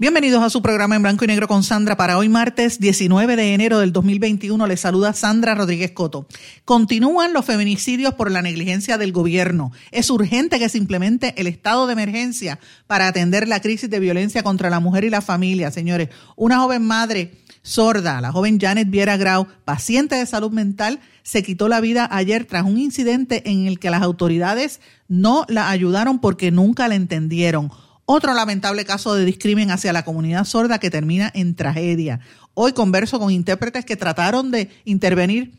Bienvenidos a su programa en blanco y negro con Sandra. Para hoy martes 19 de enero del 2021 les saluda Sandra Rodríguez Coto. Continúan los feminicidios por la negligencia del gobierno. Es urgente que se implemente el estado de emergencia para atender la crisis de violencia contra la mujer y la familia. Señores, una joven madre sorda, la joven Janet Viera Grau, paciente de salud mental, se quitó la vida ayer tras un incidente en el que las autoridades no la ayudaron porque nunca la entendieron. Otro lamentable caso de discrimen hacia la comunidad sorda que termina en tragedia. Hoy converso con intérpretes que trataron de intervenir,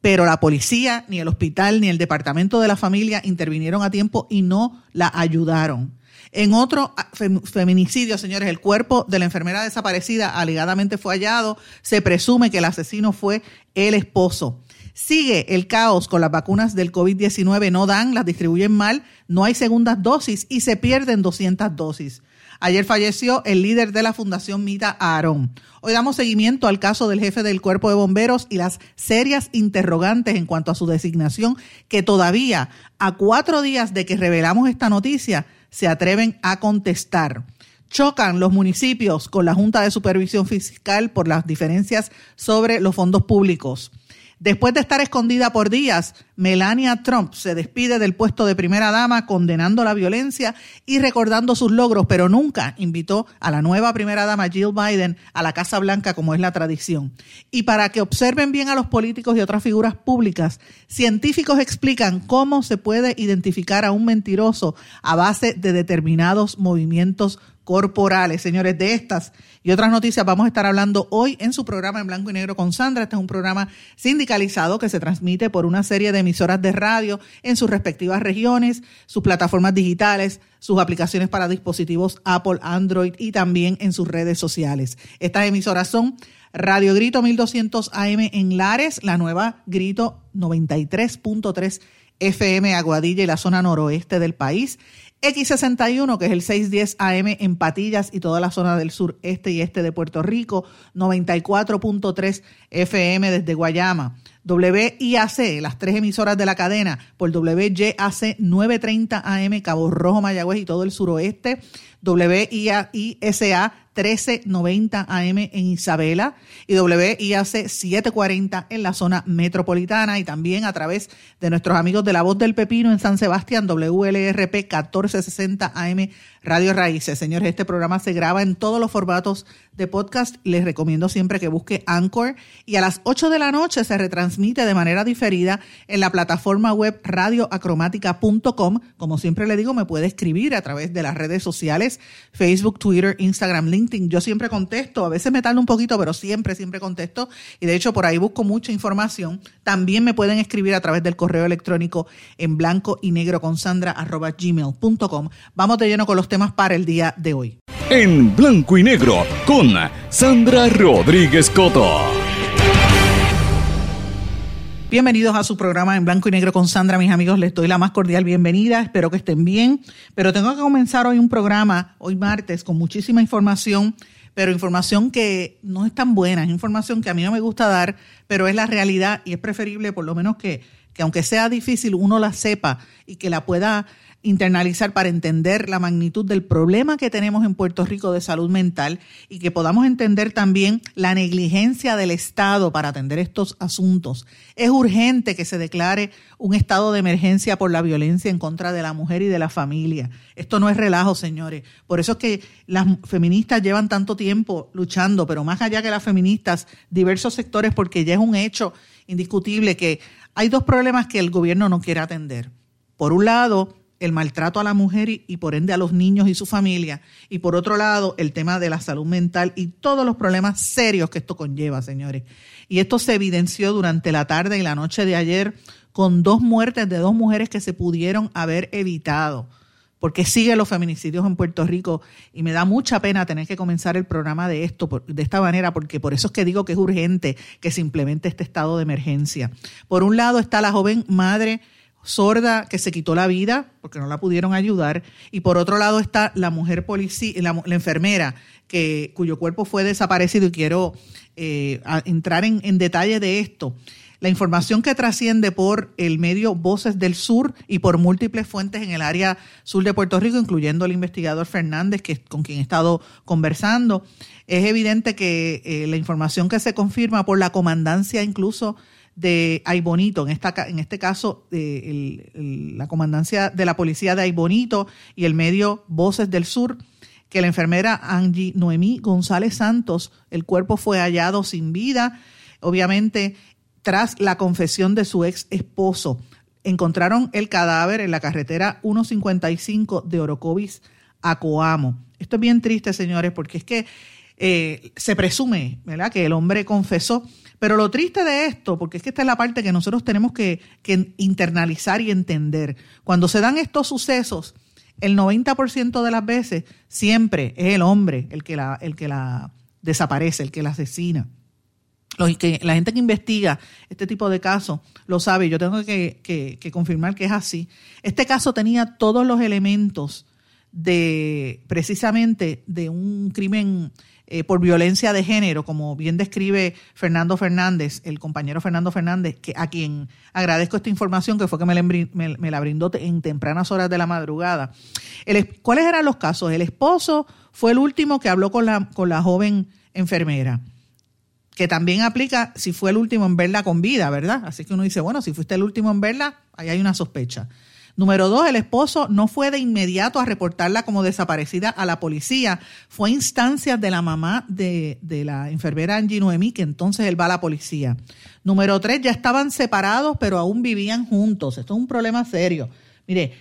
pero la policía, ni el hospital, ni el departamento de la familia intervinieron a tiempo y no la ayudaron. En otro ah, feminicidio, señores, el cuerpo de la enfermera desaparecida alegadamente fue hallado. Se presume que el asesino fue el esposo. Sigue el caos con las vacunas del COVID-19, no dan, las distribuyen mal, no hay segundas dosis y se pierden 200 dosis. Ayer falleció el líder de la Fundación Mita Aarón. Hoy damos seguimiento al caso del jefe del cuerpo de bomberos y las serias interrogantes en cuanto a su designación que todavía, a cuatro días de que revelamos esta noticia, se atreven a contestar. Chocan los municipios con la Junta de Supervisión Fiscal por las diferencias sobre los fondos públicos. Después de estar escondida por días, Melania Trump se despide del puesto de primera dama condenando la violencia y recordando sus logros, pero nunca invitó a la nueva primera dama Jill Biden a la Casa Blanca como es la tradición. Y para que observen bien a los políticos y otras figuras públicas, científicos explican cómo se puede identificar a un mentiroso a base de determinados movimientos corporales. Señores, de estas y otras noticias vamos a estar hablando hoy en su programa en blanco y negro con Sandra. Este es un programa sindicalizado que se transmite por una serie de emisoras de radio en sus respectivas regiones, sus plataformas digitales, sus aplicaciones para dispositivos Apple, Android y también en sus redes sociales. Estas emisoras son Radio Grito 1200 AM en Lares, la nueva Grito 93.3 FM Aguadilla y la zona noroeste del país. X61, que es el 610 AM en Patillas y toda la zona del sur, este y este de Puerto Rico, 94.3 FM desde Guayama. WIAC, las tres emisoras de la cadena, por WYAC 930 AM, Cabo Rojo, Mayagüez y todo el suroeste. WIASA 1390 AM en Isabela y WIAC 740 en la zona metropolitana y también a través de nuestros amigos de La Voz del Pepino en San Sebastián, WLRP 1460 AM Radio Raíces. Señores, este programa se graba en todos los formatos de podcast. Les recomiendo siempre que busque Anchor y a las 8 de la noche se retransmite de manera diferida en la plataforma web radioacromática.com. Como siempre le digo, me puede escribir a través de las redes sociales, Facebook, Twitter, Instagram, LinkedIn. Yo siempre contesto, a veces me tarda un poquito, pero siempre, siempre contesto. Y de hecho, por ahí busco mucha información. También me pueden escribir a través del correo electrónico en blanco y negro con sandra arroba gmail.com. Vamos de lleno con los temas para el día de hoy. En blanco y negro con Sandra Rodríguez Coto. Bienvenidos a su programa en blanco y negro con Sandra, mis amigos. Les doy la más cordial bienvenida. Espero que estén bien. Pero tengo que comenzar hoy un programa, hoy martes, con muchísima información, pero información que no es tan buena. Es información que a mí no me gusta dar, pero es la realidad y es preferible, por lo menos, que, que aunque sea difícil, uno la sepa y que la pueda internalizar para entender la magnitud del problema que tenemos en Puerto Rico de salud mental y que podamos entender también la negligencia del Estado para atender estos asuntos. Es urgente que se declare un estado de emergencia por la violencia en contra de la mujer y de la familia. Esto no es relajo, señores. Por eso es que las feministas llevan tanto tiempo luchando, pero más allá que las feministas, diversos sectores, porque ya es un hecho indiscutible que hay dos problemas que el gobierno no quiere atender. Por un lado, el maltrato a la mujer y, por ende a los niños y su familia. Y por otro lado, el tema de la salud mental y todos los problemas serios que esto conlleva, señores. Y esto se evidenció durante la tarde y la noche de ayer con dos muertes de dos mujeres que se pudieron haber evitado porque sigue los feminicidios en Puerto Rico y me da mucha pena tener que comenzar el programa de esto de esta manera porque por eso es que digo que es urgente que se implemente este estado de emergencia. Por un lado está la joven madre sorda que se quitó la vida porque no la pudieron ayudar y por otro lado está la mujer policía, la, enfermera que cuyo cuerpo fue desaparecido y quiero eh, entrar en, en detalle de esto. La información que trasciende por el medio Voces del Sur y por múltiples fuentes en el área sur de Puerto Rico, incluyendo el investigador Fernández, que, con quien he estado conversando, es evidente que eh, la información que se confirma por la comandancia incluso de Aybonito, en, esta, en este caso la comandancia de la policía de Aybonito y el medio Voces del Sur, que la enfermera Angie Noemí González Santos, el cuerpo fue hallado sin vida. Obviamente tras la confesión de su ex esposo. Encontraron el cadáver en la carretera 155 de Orocovis a Coamo. Esto es bien triste, señores, porque es que eh, se presume ¿verdad? que el hombre confesó. Pero lo triste de esto, porque es que esta es la parte que nosotros tenemos que, que internalizar y entender. Cuando se dan estos sucesos, el 90% de las veces siempre es el hombre el que la, el que la desaparece, el que la asesina que, la gente que investiga este tipo de casos lo sabe, yo tengo que, confirmar que es así. Este caso tenía todos los elementos de precisamente de un crimen eh, por violencia de género, como bien describe Fernando Fernández, el compañero Fernando Fernández, que a quien agradezco esta información, que fue que me la, brindó en tempranas horas de la madrugada. ¿Cuáles eran los casos? El esposo fue el último que habló con la, con la joven enfermera que también aplica si fue el último en verla con vida, ¿verdad? Así que uno dice, bueno, si fuiste el último en verla, ahí hay una sospecha. Número dos, el esposo no fue de inmediato a reportarla como desaparecida a la policía. Fue a instancias de la mamá de, la enfermera Angie Noemí, que entonces él va a la policía. Número tres, ya estaban separados, pero aún vivían juntos. Esto es un problema serio. Mire,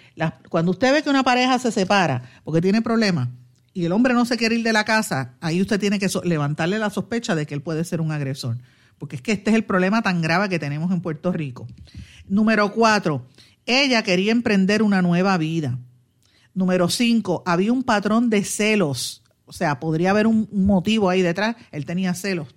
cuando usted ve que una pareja se separa porque tiene problemas, y el hombre no se quiere ir de la casa, ahí usted tiene que levantarle la sospecha de que él puede ser un agresor. Porque es que este es el problema tan grave que tenemos en Puerto Rico. Número cuatro, ella quería emprender una nueva vida. Número cinco, había un patrón de celos. O sea, podría haber un, motivo ahí detrás. Él tenía celos.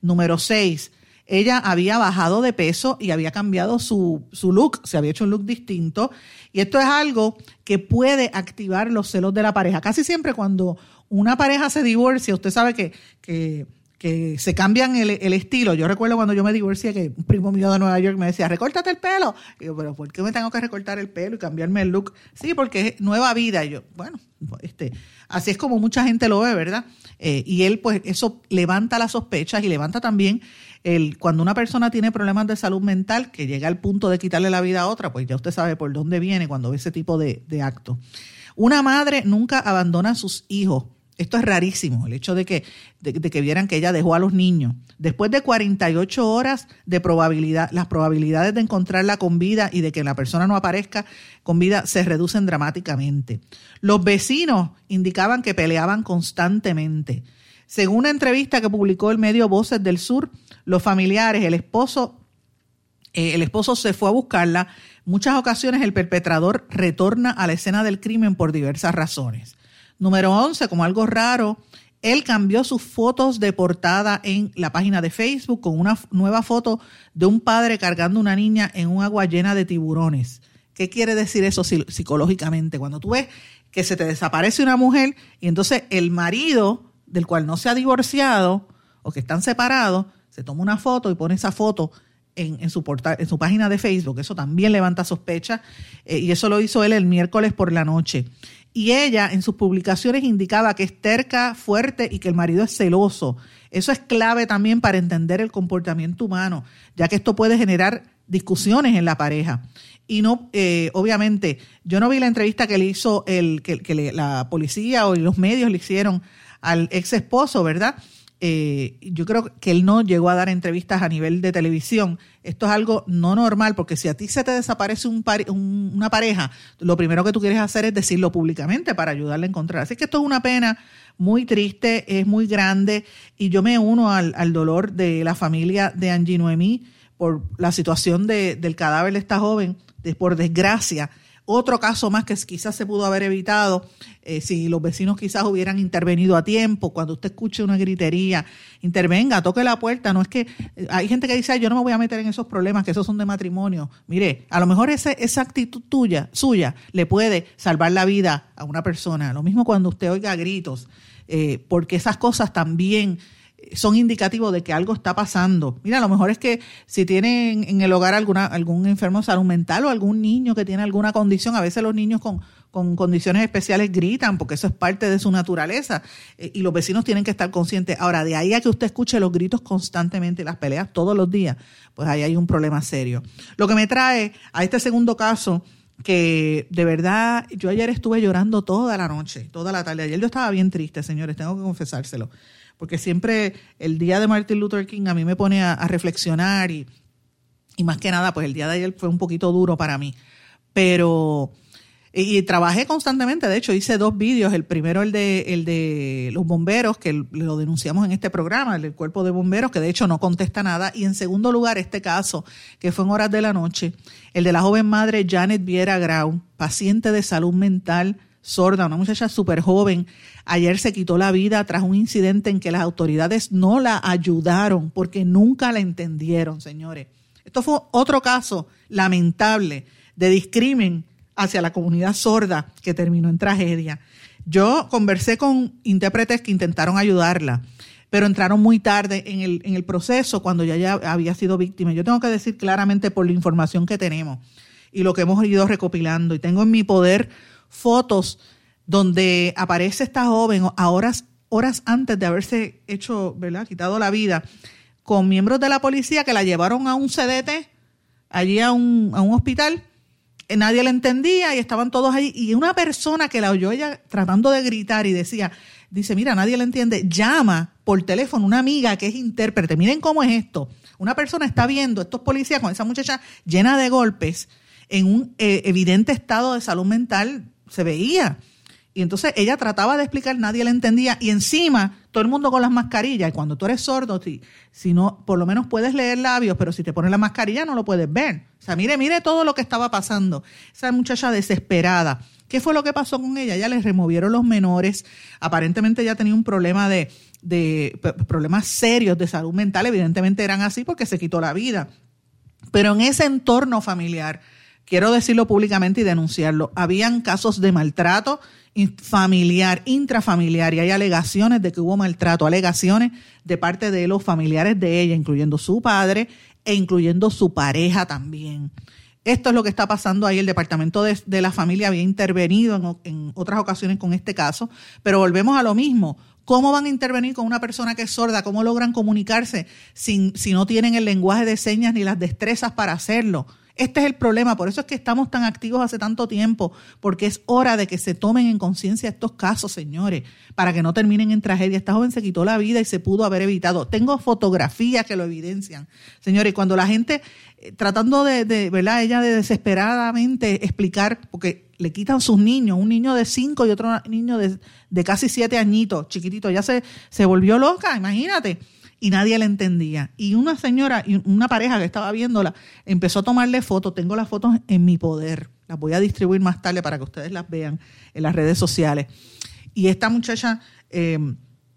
Número seis, ella había bajado de peso y había cambiado su, su, look, se había hecho un look distinto. Y esto es algo que puede activar los celos de la pareja. Casi siempre cuando una pareja se divorcia, usted sabe que, que, que se cambian el, el, estilo. Yo recuerdo cuando yo me divorcié que un primo mío de Nueva York me decía, recórtate el pelo. Y yo, pero ¿por qué me tengo que recortar el pelo y cambiarme el look? Sí, porque es nueva vida. Y yo, bueno, este, así es como mucha gente lo ve, ¿verdad? Eh, y él, pues, eso levanta las sospechas y levanta también el, cuando una persona tiene problemas de salud mental, que llega al punto de quitarle la vida a otra, pues ya usted sabe por dónde viene cuando ve ese tipo de, de acto. Una madre nunca abandona a sus hijos. Esto es rarísimo, el hecho de que, de, que vieran que ella dejó a los niños. Después de 48 horas de probabilidad, las probabilidades de encontrarla con vida y de que la persona no aparezca con vida se reducen dramáticamente. Los vecinos indicaban que peleaban constantemente. Según una entrevista que publicó el medio Voces del Sur, los familiares, el esposo, eh, el esposo se fue a buscarla. Muchas ocasiones el perpetrador retorna a la escena del crimen por diversas razones. Número 11, como algo raro, él cambió sus fotos de portada en la página de Facebook con una nueva foto de un padre cargando una niña en un agua llena de tiburones. ¿Qué quiere decir eso psicológicamente? Cuando tú ves que se te desaparece una mujer y entonces el marido del cual no se ha divorciado o que están separados se toma una foto y pone esa foto en, su, página de Facebook. Eso también levanta sospecha eh, y eso lo hizo él el miércoles por la noche. Y ella en sus publicaciones indicaba que es terca, fuerte y que el marido es celoso. Eso es clave también para entender el comportamiento humano, ya que esto puede generar discusiones en la pareja. Y no, eh, obviamente, yo no vi la entrevista que le hizo el, que, que la policía o los medios le hicieron al ex esposo, ¿verdad? Eh, yo creo que él no llegó a dar entrevistas a nivel de televisión. Esto es algo no normal, porque si a ti se te desaparece un una pareja, lo primero que tú quieres hacer es decirlo públicamente para ayudarle a encontrar. Así que esto es una pena muy triste, es muy grande, y yo me uno al, al dolor de la familia de Angie Noemí, por la situación de, del cadáver de esta joven, de, por desgracia, otro caso más que quizás se pudo haber evitado eh, si los vecinos quizás hubieran intervenido a tiempo. Cuando usted escuche una gritería, intervenga, toque la puerta. No es que eh, hay gente que dice, yo no me voy a meter en esos problemas, que esos son de matrimonio. Mire, a lo mejor ese, esa actitud tuya, suya, le puede salvar la vida a una persona. Lo mismo cuando usted oiga gritos, eh, porque esas cosas también son indicativos de que algo está pasando. Mira, lo mejor es que si tienen en el hogar alguna, algún enfermo de salud mental o algún niño que tiene alguna condición, a veces los niños con, con condiciones especiales gritan porque eso es parte de su naturaleza eh, y los vecinos tienen que estar conscientes. Ahora, de ahí a que usted escuche los gritos constantemente, las peleas todos los días, pues ahí hay un problema serio. Lo que me trae a este segundo caso que de verdad yo ayer estuve llorando toda la noche, toda la tarde. Ayer yo estaba bien triste, señores, tengo que confesárselo porque siempre el día de Martin Luther King a mí me pone a, reflexionar y, y, más que nada, pues el día de ayer fue un poquito duro para mí. Pero, y, trabajé constantemente, de hecho hice dos vídeos, el primero el de, el de los bomberos, que lo denunciamos en este programa, el del cuerpo de bomberos, que de hecho no contesta nada, y en segundo lugar este caso, que fue en horas de la noche, el de la joven madre Janet Viera Grau, paciente de salud mental, sorda, una muchacha súper joven, ayer se quitó la vida tras un incidente en que las autoridades no la ayudaron porque nunca la entendieron, señores. Esto fue otro caso lamentable de discrimen hacia la comunidad sorda que terminó en tragedia. Yo conversé con intérpretes que intentaron ayudarla, pero entraron muy tarde en el, en el proceso cuando ya, ya había sido víctima. Yo tengo que decir claramente por la información que tenemos y lo que hemos ido recopilando, y tengo en mi poder fotos donde aparece esta joven a horas, horas antes de haberse hecho, ¿verdad? Quitado la vida, con miembros de la policía que la llevaron a un CDT, allí a un, a un hospital. Eh, nadie la entendía y estaban todos ahí. Y una persona que la oyó ella tratando de gritar y decía, dice, mira, nadie la entiende, llama por teléfono una amiga que es intérprete. Miren cómo es esto. Una persona está viendo estos policías con esa muchacha llena de golpes en un eh, evidente estado de salud mental se veía. Y entonces ella trataba de explicar, nadie la entendía, y encima todo el mundo con las mascarillas. Y cuando tú eres sordo, si, si no, por lo menos puedes leer labios, pero si te pones la mascarilla no lo puedes ver. O sea, mire, mire todo lo que estaba pasando. Esa muchacha desesperada. ¿Qué fue lo que pasó con ella? Ya le removieron los menores. Aparentemente ya tenía un problema de, de problemas serios de salud mental. Evidentemente eran así porque se quitó la vida. Pero en ese entorno familiar, quiero decirlo públicamente y denunciarlo, habían casos de maltrato familiar, intrafamiliar, y hay alegaciones de que hubo maltrato, alegaciones de parte de los familiares de ella, incluyendo su padre e incluyendo su pareja también. Esto es lo que está pasando ahí. El Departamento de, la Familia había intervenido en, en, otras ocasiones con este caso, pero volvemos a lo mismo. ¿Cómo van a intervenir con una persona que es sorda? ¿Cómo logran comunicarse sin, si no tienen el lenguaje de señas ni las destrezas para hacerlo? Este es el problema, por eso es que estamos tan activos hace tanto tiempo, porque es hora de que se tomen en conciencia estos casos, señores, para que no terminen en tragedia. Esta joven se quitó la vida y se pudo haber evitado. Tengo fotografías que lo evidencian. Señores, cuando la gente, eh, tratando de, de, ¿verdad? Ella de desesperadamente explicar, porque le quitan sus niños, un niño de cinco y otro niño de, de casi siete añitos, chiquitito, ya se, se volvió loca, imagínate y nadie la entendía. Y una señora, una pareja que estaba viéndola, empezó a tomarle fotos. Tengo las fotos en mi poder. Las voy a distribuir más tarde para que ustedes las vean en las redes sociales. Y esta muchacha, eh,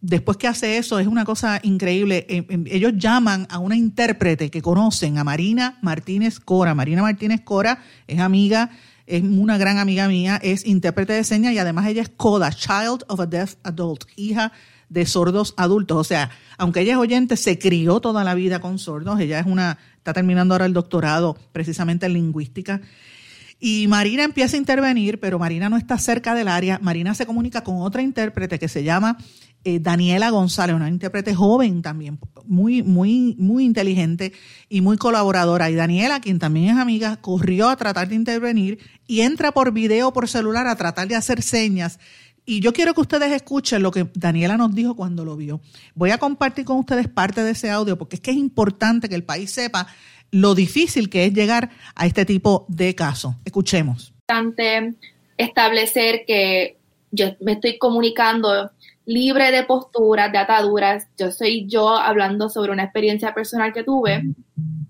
después que hace eso, es una cosa increíble. Eh, eh, ellos llaman a una intérprete que conocen, a Marina Martínez Cora. Marina Martínez Cora es amiga es una gran amiga mía, es intérprete de señas y además ella es CODA, Child of a Deaf Adult, hija de sordos adultos. O sea, aunque ella es oyente, se crió toda la vida con sordos. Ella es una, está terminando ahora el doctorado precisamente en lingüística. Y Marina empieza a intervenir, pero Marina no está cerca del área. Marina se comunica con otra intérprete que se llama eh, Daniela González, una intérprete joven también, muy, muy, muy inteligente y muy colaboradora. Y Daniela, quien también es amiga, corrió a tratar de intervenir y entra por video, por celular, a tratar de hacer señas y yo quiero que ustedes escuchen lo que Daniela nos dijo cuando lo vio. Voy a compartir con ustedes parte de ese audio porque es que es importante que el país sepa lo difícil que es llegar a este tipo de casos. Escuchemos. Establecer que yo me estoy comunicando libre de posturas, de ataduras. Yo soy yo hablando sobre una experiencia personal que tuve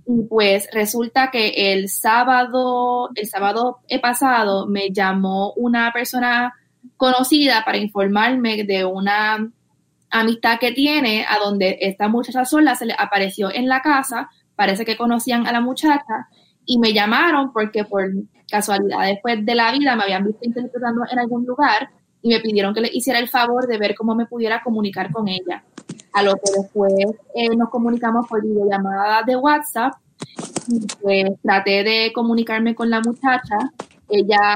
Y pues resulta que el sábado, el sábado pasado me llamó una persona conocida para informarme de una amistad que tiene a donde esta muchacha sola se le apareció en la casa, parece que conocían a la muchacha y me llamaron porque por casualidad después de la vida me habían visto interpretando en algún lugar y me pidieron que le hiciera el favor de ver cómo me pudiera comunicar con ella. A lo que después eh, nos comunicamos por videollamada de WhatsApp y pues traté de comunicarme con la muchacha. Ella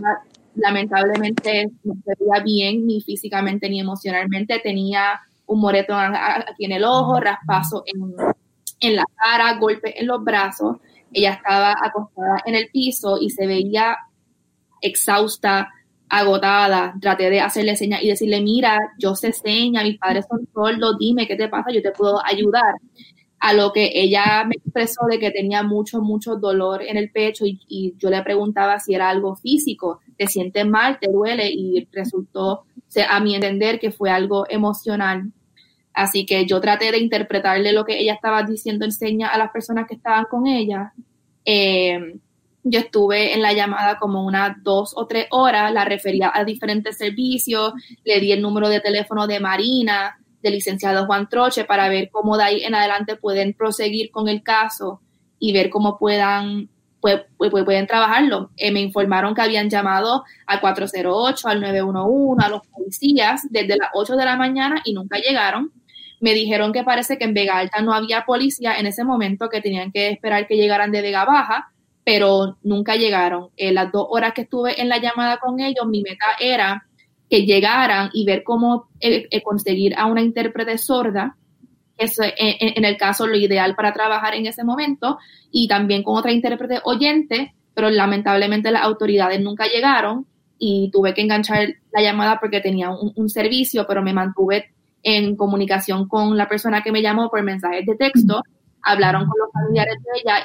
lamentablemente no se veía bien ni físicamente ni emocionalmente. Tenía un moretón aquí en el ojo, raspazo en, en la cara, golpe en los brazos. Ella estaba acostada en el piso y se veía exhausta, agotada, traté de hacerle señas y decirle, mira, yo sé señas, mis padres son sordos, dime qué te pasa, yo te puedo ayudar. A lo que ella me expresó de que tenía mucho, mucho dolor en el pecho y, yo le preguntaba si era algo físico, te sientes mal, te duele y resultó, a mi entender, que fue algo emocional. Así que yo traté de interpretarle lo que ella estaba diciendo en señas a las personas que estaban con ella. Eh, yo estuve en la llamada como unas dos o tres horas, la refería a diferentes servicios, le di el número de teléfono de Marina, del licenciado Juan Troche, para ver cómo de ahí en adelante pueden proseguir con el caso y ver cómo puedan, pueden trabajarlo. Eh, me informaron que habían llamado al 408, al 911, a los policías desde las 8 de la mañana y nunca llegaron. Me dijeron que parece que en Vega Alta no había policía en ese momento, que tenían que esperar que llegaran de Vega Baja pero nunca llegaron. En las dos horas que estuve en la llamada con ellos, mi meta era que llegaran y ver cómo eh, eh, conseguir a una intérprete sorda, eso en, en, el caso lo ideal para trabajar en ese momento, y también con otra intérprete oyente, pero lamentablemente las autoridades nunca llegaron y tuve que enganchar la llamada porque tenía un servicio, pero me mantuve en comunicación con la persona que me llamó por mensajes de texto hablaron con los familiares de ella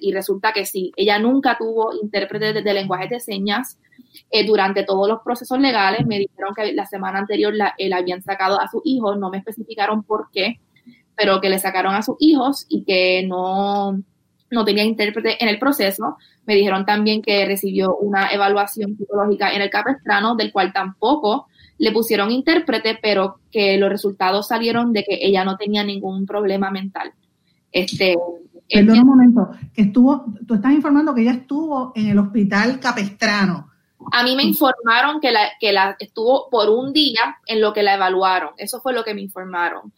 y, resulta que sí, ella nunca tuvo intérprete de, lenguaje de señas eh, durante todos los procesos legales. Me dijeron que la semana anterior la, habían sacado a sus hijos, no me especificaron por qué, pero que le sacaron a sus hijos y que no, no tenía intérprete en el proceso. Me dijeron también que recibió una evaluación psicológica en el capestrano, del cual tampoco le pusieron intérprete, pero que los resultados salieron de que ella no tenía ningún problema mental. Este, Perdón un momento, que estuvo, tú estás informando que ella estuvo en el hospital Capestrano. A mí me informaron que la, que la estuvo por un día en lo que la evaluaron. Eso fue lo que me informaron.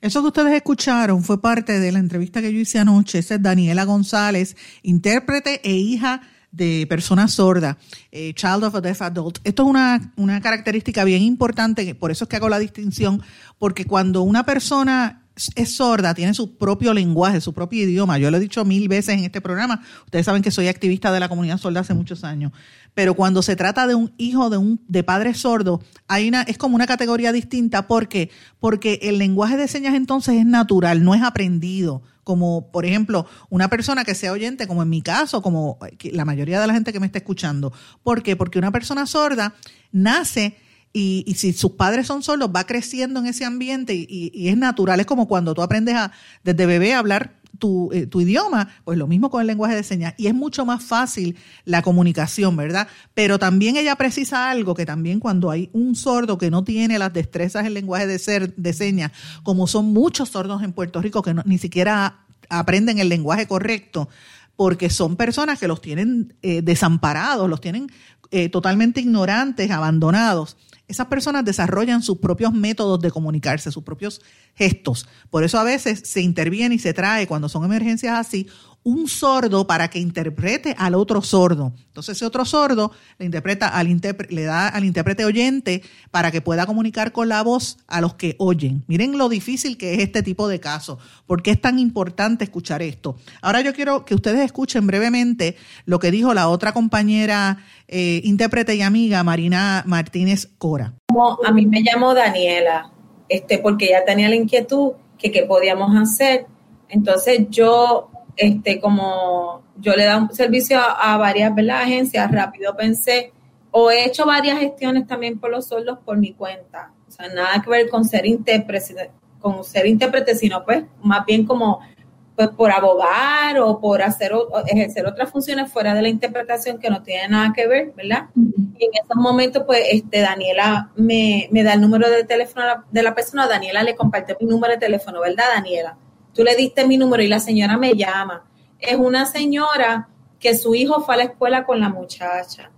Eso que ustedes escucharon fue parte de la entrevista que yo hice anoche. Esa es Daniela González, intérprete e hija de personas sordas, eh, Child of a Deaf Adult. Esto es una, una característica bien importante, por eso es que hago la distinción, porque cuando una persona es sorda, tiene su propio lenguaje, su propio idioma. Yo lo he dicho mil veces en este programa. Ustedes saben que soy activista de la comunidad sorda hace muchos años. Pero cuando se trata de un hijo de un de padre sordo, hay una es como una categoría distinta porque porque el lenguaje de señas entonces es natural, no es aprendido. Como por ejemplo, una persona que sea oyente, como en mi caso, como la mayoría de la gente que me está escuchando. ¿Por qué? Porque una persona sorda nace y, si sus padres son solos, va creciendo en ese ambiente y, es natural. Es como cuando tú aprendes a, desde bebé a hablar tu, eh, tu, idioma, pues lo mismo con el lenguaje de señas. Y es mucho más fácil la comunicación, ¿verdad? Pero también ella precisa algo que también cuando hay un sordo que no tiene las destrezas en lenguaje de, ser, de señas, como son muchos sordos en Puerto Rico que ni siquiera aprenden el lenguaje correcto, porque son personas que los tienen eh, desamparados, los tienen eh, totalmente ignorantes, abandonados esas personas desarrollan sus propios métodos de comunicarse, sus propios gestos. Por eso a veces se interviene y se trae, cuando son emergencias así, un sordo para que interprete al otro sordo. Entonces ese otro sordo le interpreta al le da al intérprete oyente para que pueda comunicar con la voz a los que oyen. Miren lo difícil que es este tipo de casos, porque es tan importante escuchar esto. Ahora yo quiero que ustedes escuchen brevemente lo que dijo la otra compañera eh, intérprete y amiga Marina Martínez Cora. A mí me llamó Daniela, este, porque ella tenía la inquietud que qué podíamos hacer. Entonces yo este, como yo le he dado un servicio a, varias agencias, rápido pensé, o he hecho varias gestiones también por los sordos por mi cuenta. O sea, nada que ver con ser intérprete, con ser intérprete, sino pues más bien como pues por abogar o por hacer o ejercer otras funciones fuera de la interpretación que no tiene nada que ver, ¿verdad? Y en esos momentos, pues, este, Daniela me, me, da el número de teléfono de la persona, Daniela le comparte mi número de teléfono, ¿verdad, Daniela? Tú le diste mi número y la señora me llama. Es una señora que su hijo fue a la escuela con la muchacha.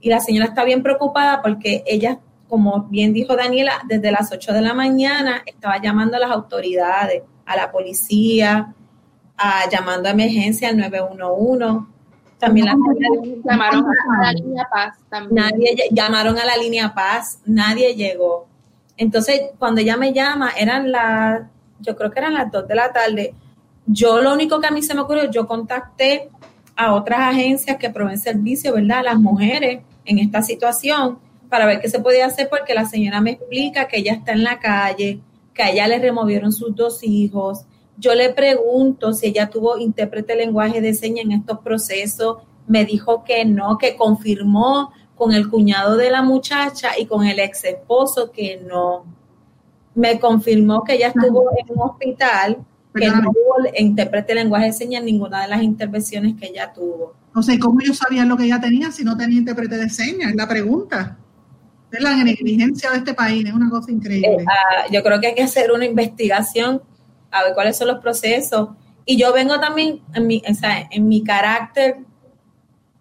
Y la señora está bien preocupada porque ella, como bien dijo Daniela, desde las 8 de la mañana estaba llamando a las autoridades, a la policía, a, llamando a emergencia al 911. También las llamaron a la línea Paz. Nadie llamaron a la línea Paz, nadie llegó. Entonces, cuando ella me llama, eran las, yo creo que eran las 2 de la tarde. Yo lo único que a mí se me ocurrió, yo contacté a otras agencias que proveen servicio, ¿verdad? A las mujeres en esta situación para ver qué se podía hacer porque la señora me explica que ella está en la calle, que a ella le removieron sus dos hijos, yo le pregunto si ella tuvo intérprete de lenguaje de señas en estos procesos. Me dijo que no, que confirmó con el cuñado de la muchacha y con el ex esposo que no. Me confirmó que ella estuvo en un hospital, que no tuvo intérprete de lenguaje de señas en ninguna de las intervenciones que ella tuvo. O sea, ¿cómo ellos sabían lo que ella tenía si no tenía intérprete de señas? Es la pregunta. Es la negligencia de este país, es una cosa increíble. Eh, ah, yo creo que hay que hacer una investigación a ver cuáles son los procesos. Y yo vengo también en mi, en mi carácter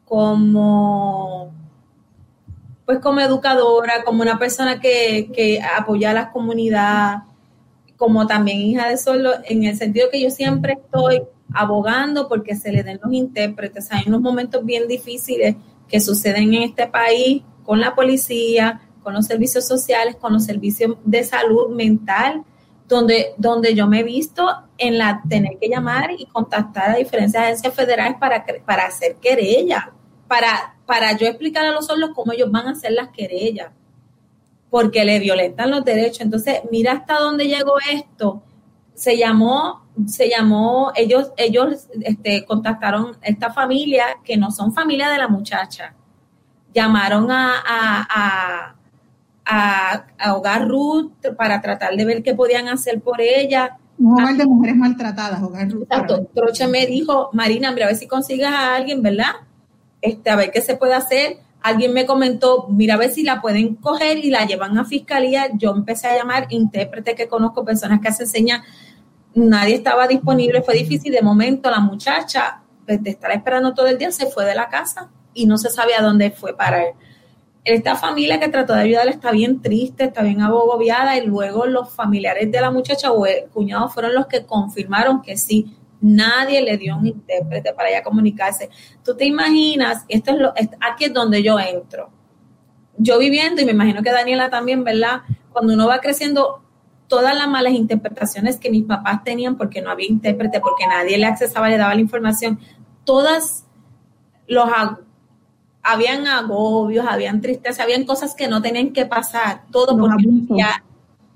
como, pues como educadora, como una persona que, que apoya a la comunidad, como también hija de solo, en el sentido que yo siempre estoy abogando porque se le den los intérpretes. Hay unos momentos bien difíciles que suceden en este país con la policía, con los servicios sociales, con los servicios de salud mental, donde, donde yo me he visto en la tener que llamar y contactar a diferentes agencias federales para, para hacer querella, para, para yo explicar a los solos cómo ellos van a hacer las querellas, porque le violentan los derechos. Entonces, mira hasta dónde llegó esto. Se llamó, se llamó, ellos, ellos este, contactaron a esta familia que no son familia de la muchacha. Llamaron a a, Hogar Ruth para tratar de ver qué podían hacer por ella. Un hogar de mujeres maltratadas, Hogar Ruth. Troche me dijo, Marina, mira, a ver si consigues a alguien, ¿verdad? Este, a ver qué se puede hacer. Alguien me comentó, mira a ver si la pueden coger y la llevan a fiscalía. Yo empecé a llamar intérprete que conozco, personas que hacen señas. Nadie estaba disponible, fue difícil. De momento, la muchacha, pues, de estar esperando todo el día, se fue de la casa y no se sabía dónde fue para él esta familia que trató de ayudarla está bien triste, está bien abogobiada y luego los familiares de la muchacha o el cuñado fueron los que confirmaron que sí, nadie le dio un intérprete para ella comunicarse. Tú te imaginas, esto es lo, aquí es donde yo entro. Yo viviendo, y me imagino que Daniela también, ¿verdad? Cuando uno va creciendo, todas las malas interpretaciones que mis papás tenían porque no había intérprete, porque nadie le accesaba, le daba la información, todas los habían agobios, habían tristeza, habían cosas que no tenían que pasar, todo porque no había,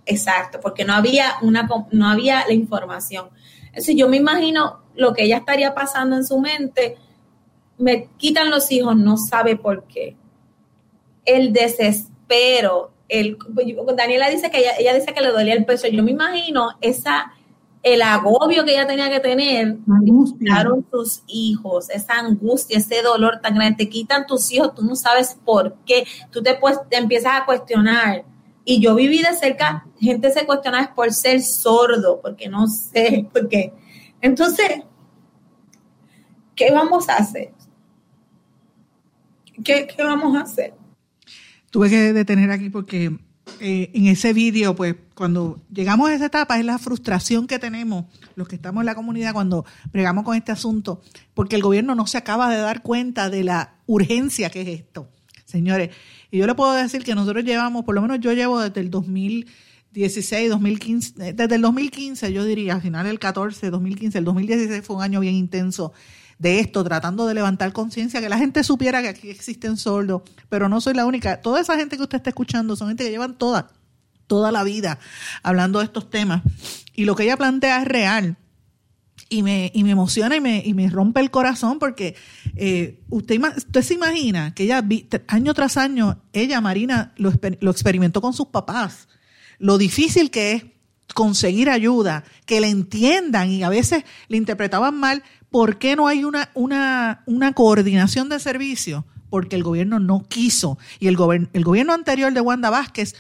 exacto, porque no había una no había la información. Entonces yo me imagino lo que ella estaría pasando en su mente, me quitan los hijos, no sabe por qué. El desespero, el Daniela dice que ella, ella dice que le dolía el peso, yo me imagino esa el agobio que ella tenía que tener, quitaron tus hijos, esa angustia, ese dolor tan grande, te quitan tus hijos, tú no sabes por qué, tú te, pues, te empiezas a cuestionar. Y yo viví de cerca, gente se cuestiona por ser sordo, porque no sé, por qué. Entonces, ¿qué vamos a hacer? ¿Qué, qué vamos a hacer? Tuve que detener aquí porque eh, en ese vídeo, pues cuando llegamos a esa etapa es la frustración que tenemos los que estamos en la comunidad cuando bregamos con este asunto, porque el gobierno no se acaba de dar cuenta de la urgencia que es esto, señores. Y yo le puedo decir que nosotros llevamos, por lo menos yo llevo desde el 2016, 2015, desde el 2015, yo diría, al final del 14, 2015, el 2016 fue un año bien intenso de esto, tratando de levantar conciencia, que la gente supiera que aquí existen sordos, pero no soy la única. Toda esa gente que usted está escuchando son gente que llevan toda, toda la vida hablando de estos temas. Y lo que ella plantea es real. Y me, y me emociona y me, y me rompe el corazón porque eh, usted, usted se imagina que ella, año tras año, ella, Marina, lo, lo experimentó con sus papás. Lo difícil que es conseguir ayuda, que le entiendan y a veces le interpretaban mal, ¿por qué no hay una, una, una coordinación de servicio? Porque el gobierno no quiso. Y el, el gobierno anterior de Wanda Vázquez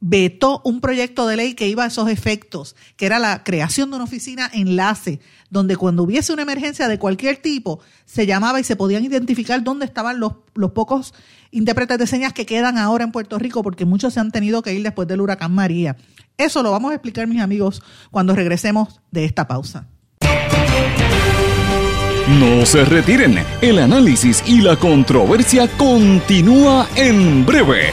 vetó un proyecto de ley que iba a esos efectos, que era la creación de una oficina enlace, donde cuando hubiese una emergencia de cualquier tipo, se llamaba y se podían identificar dónde estaban los, los pocos intérpretes de señas que quedan ahora en Puerto Rico, porque muchos se han tenido que ir después del huracán María. Eso lo vamos a explicar, mis amigos, cuando regresemos de esta pausa. No se retiren, el análisis y la controversia continúa en breve,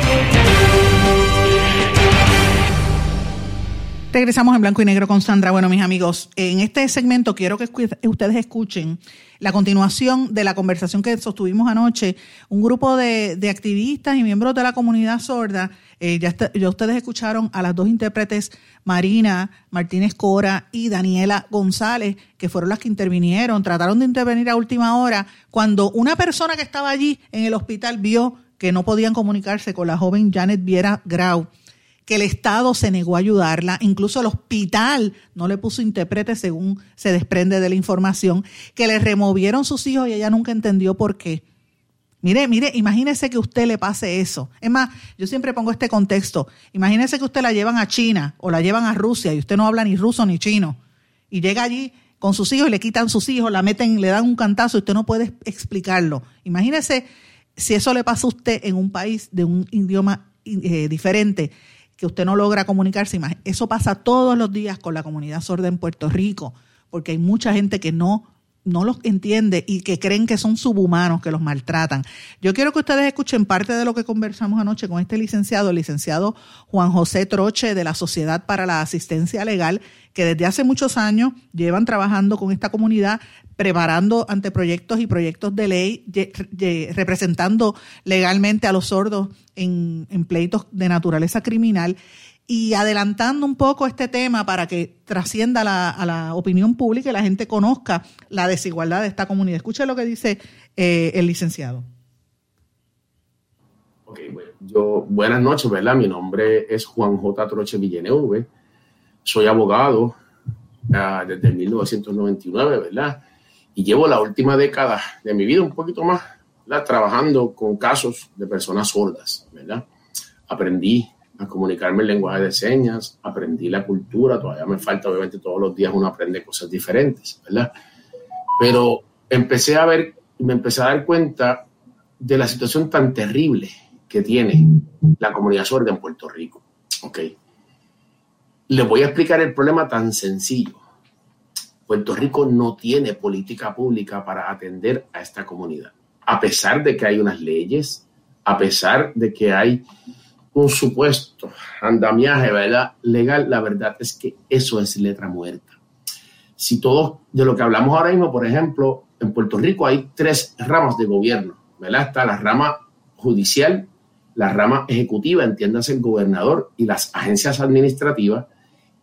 Regresamos en blanco y negro con Sandra. Bueno, mis amigos, en este segmento quiero que ustedes escuchen la continuación de la conversación que sostuvimos anoche. Un grupo de, activistas y miembros de la comunidad sorda, eh, ya, ya, ustedes escucharon a las dos intérpretes, Marina Martínez Cora y Daniela González, que fueron las que intervinieron, trataron de intervenir a última hora, cuando una persona que estaba allí en el hospital vio que no podían comunicarse con la joven Janet Viera Grau que el Estado se negó a ayudarla, incluso el hospital no le puso intérprete según se desprende de la información, que le removieron sus hijos y ella nunca entendió por qué. Mire, mire, imagínese que usted le pase eso. Es más, yo siempre pongo este contexto. Imagínese que usted la llevan a China o la llevan a Rusia y usted no habla ni ruso ni chino. Y llega allí con sus hijos y le quitan sus hijos, la meten, le dan un cantazo y usted no puede explicarlo. Imagínese si eso le pasa a usted en un país de un idioma eh, diferente que usted no logra comunicarse. Eso pasa todos los días con la comunidad sorda en Puerto Rico, porque hay mucha gente que no no los entiende y que creen que son subhumanos, que los maltratan. Yo quiero que ustedes escuchen parte de lo que conversamos anoche con este licenciado, el licenciado Juan José Troche de la Sociedad para la Asistencia Legal, que desde hace muchos años llevan trabajando con esta comunidad, preparando anteproyectos y proyectos de ley, representando legalmente a los sordos en, en pleitos de naturaleza criminal y adelantando un poco este tema para que trascienda a la opinión pública y la gente conozca la desigualdad de esta comunidad. Escuche lo que dice eh, el licenciado. Ok, bueno, yo, buenas noches, ¿verdad? Mi nombre es Juan J. Troche Villeneuve, soy abogado uh, desde 1999, ¿verdad? Y llevo la última década de mi vida, un poquito más, ¿verdad? trabajando con casos de personas sordas, ¿verdad? Aprendí a comunicarme en lenguaje de señas, aprendí la cultura, todavía me falta, obviamente todos los días uno aprende cosas diferentes, ¿verdad? Pero empecé a ver, me empecé a dar cuenta de la situación tan terrible que tiene la comunidad sorda en Puerto Rico, ¿ok? Les voy a explicar el problema tan sencillo. Puerto Rico no tiene política pública para atender a esta comunidad, a pesar de que hay unas leyes, a pesar de que hay un supuesto andamiaje ¿verdad? legal, la verdad es que eso es letra muerta. Si todo de lo que hablamos ahora mismo, por ejemplo, en Puerto Rico hay tres ramas de gobierno. Está la rama judicial, la rama ejecutiva, entiéndase el gobernador y las agencias administrativas,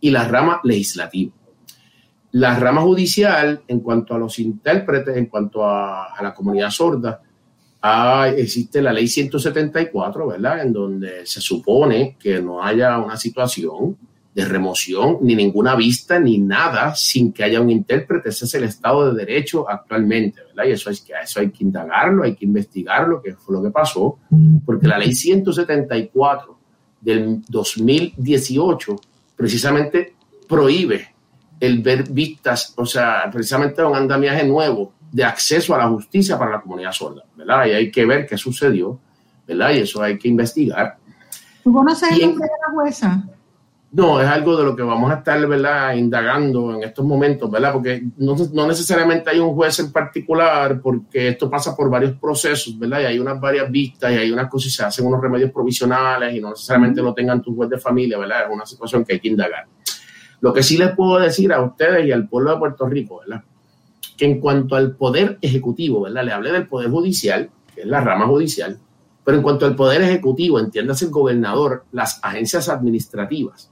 y la rama legislativa. La rama judicial, en cuanto a los intérpretes, en cuanto a la comunidad sorda, Ah, existe la ley 174, ¿verdad? En donde se supone que no haya una situación de remoción, ni ninguna vista, ni nada, sin que haya un intérprete. Ese es el Estado de Derecho actualmente, ¿verdad? Y eso, es eso hay que indagarlo, hay que investigarlo, que fue lo que pasó, porque la ley 174 del 2018 precisamente prohíbe el ver vistas, o sea, precisamente un andamiaje nuevo de acceso a la justicia para la comunidad sorda, ¿verdad? Y hay que ver qué sucedió, ¿verdad? Y eso hay que investigar. ¿Tú conoces el nombre de la jueza? No, es algo de lo que vamos a estar, ¿verdad? Indagando en estos momentos, ¿verdad? Porque no, no, necesariamente hay un juez en particular, porque esto pasa por varios procesos, ¿verdad? Y hay unas varias vistas y hay unas cosas y se hacen unos remedios provisionales y no necesariamente lo tengan tu juez de familia, ¿verdad? Es una situación que hay que indagar. Lo que sí les puedo decir a ustedes y al pueblo de Puerto Rico, ¿verdad? Que en cuanto al poder ejecutivo, ¿verdad? Le hablé del poder judicial, que es la rama judicial, Pero en cuanto al poder ejecutivo, entiéndase el gobernador, las agencias administrativas,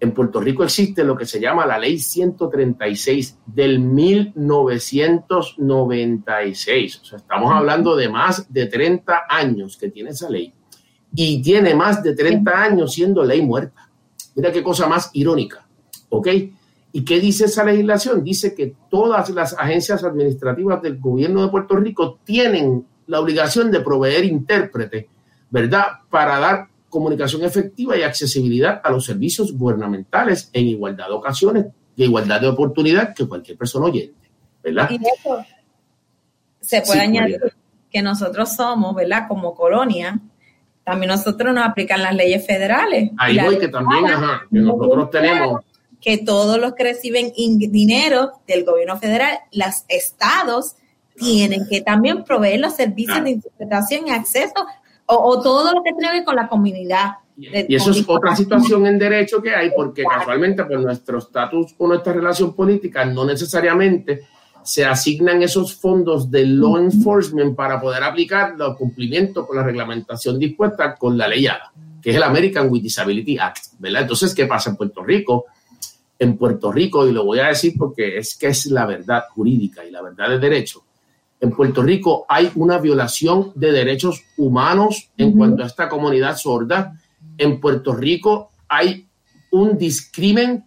en Puerto Rico existe lo que se llama la ley 136 del 1996. O sea, estamos hablando de más de 30 años que tiene esa ley. Y tiene más de 30 años siendo ley muerta. Mira qué cosa más irónica. ¿Ok? ¿Y qué dice esa legislación? Dice que todas las agencias administrativas del gobierno de Puerto Rico tienen la obligación de proveer intérprete, ¿verdad? Para dar comunicación efectiva y accesibilidad a los servicios gubernamentales en igualdad de ocasiones y igualdad de oportunidad que cualquier persona oyente, ¿verdad? Y eso se puede añadir que nosotros somos, ¿verdad? Como colonia, también nosotros nos aplican las leyes federales. Ahí voy que también, ajá, que nosotros tenemos que todos los que reciben dinero del gobierno federal, los estados tienen que también proveer los servicios de interpretación y acceso o, todo lo que tiene que ver con la comunidad. Y eso es otra situación en derecho que hay, porque casualmente por pues, nuestro estatus o nuestra relación política no necesariamente se asignan esos fondos de law enforcement para poder aplicar los cumplimientos con la reglamentación dispuesta con la ley ADA, que es el American with Disability Act, ¿verdad? Entonces, ¿qué pasa en Puerto Rico? En Puerto Rico, y lo voy a decir porque es que es la verdad jurídica y la verdad de derecho, en Puerto Rico hay una violación de derechos humanos en cuanto a esta comunidad sorda. En Puerto Rico hay un discrimen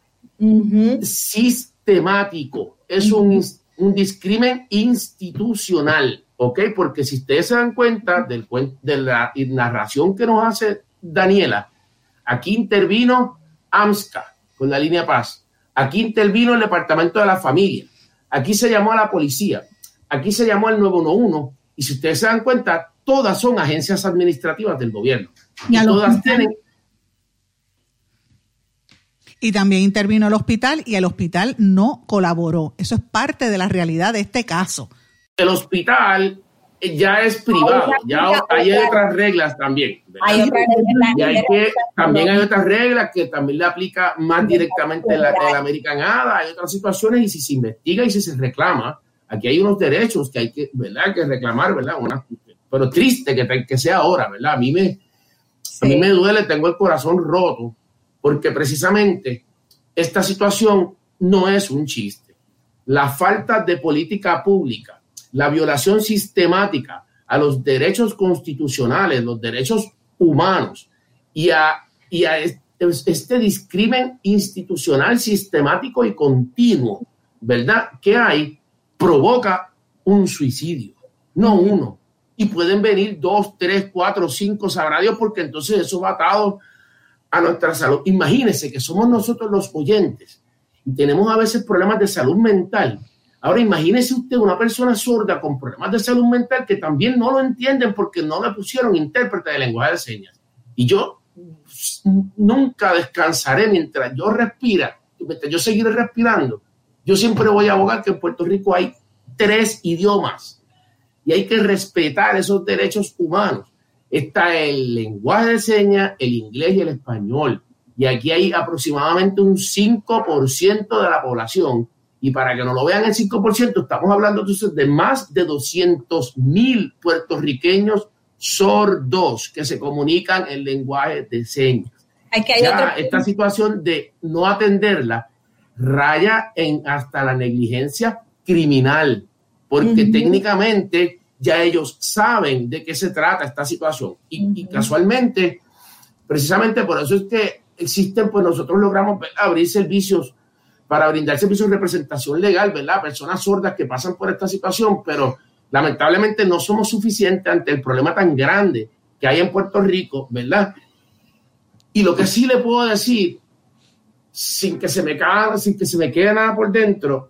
sistemático, es un, un, discrimen institucional, ¿ok? Porque si ustedes se dan cuenta del, de la narración que nos hace Daniela, aquí intervino AMSCA con la línea Paz, aquí intervino el Departamento de la Familia, aquí se llamó a la policía, Aquí se llamó al 911 y si ustedes se dan cuenta, todas son agencias administrativas del gobierno. Y, todas tienen... Y también intervino el hospital y el hospital no colaboró. Eso es parte de la realidad de este caso. El hospital ya es privado, ya hay otras reglas también. Hay otras reglas. que, también hay otras reglas que también le aplica más directamente la, la American ADA, hay otras situaciones y si se investiga y si se reclama, Aquí hay unos derechos que hay que, ¿verdad? que reclamar, ¿verdad? pero triste que, que sea ahora, ¿verdad? A mí, me, a mí me duele, tengo el corazón roto, porque precisamente esta situación no es un chiste. La falta de política pública, la violación sistemática a los derechos constitucionales, los derechos humanos y a, y a este discrimen institucional sistemático y continuo, ¿verdad? Que hay provoca un suicidio, no uno. Y pueden venir dos, tres, cuatro, cinco, sabrá Dios, porque entonces eso va atado a nuestra salud. Imagínense que somos nosotros los oyentes y tenemos a veces problemas de salud mental. Ahora imagínese usted una persona sorda con problemas de salud mental que también no lo entienden porque no le pusieron intérprete de lenguaje de señas. Y yo nunca descansaré mientras yo respira, mientras yo seguiré respirando yo siempre voy a abogar que en Puerto Rico hay tres idiomas y hay que respetar esos derechos humanos. Está el lenguaje de señas, el inglés y el español. Y aquí hay aproximadamente un 5% de la población. Y para que no lo vean el 5%, estamos hablando entonces de más de 200 mil puertorriqueños sordos que se comunican en lenguaje de señas. Hay hay esta situación de no atenderla raya en hasta la negligencia criminal, porque técnicamente ya ellos saben de qué se trata esta situación. Y, casualmente, precisamente por eso es que existen, pues nosotros logramos abrir servicios para brindar servicios de representación legal, ¿verdad? Personas sordas que pasan por esta situación, pero lamentablemente no somos suficientes ante el problema tan grande que hay en Puerto Rico, ¿verdad? Y lo que sí le puedo decir sin que se me sin que se me quede nada por dentro,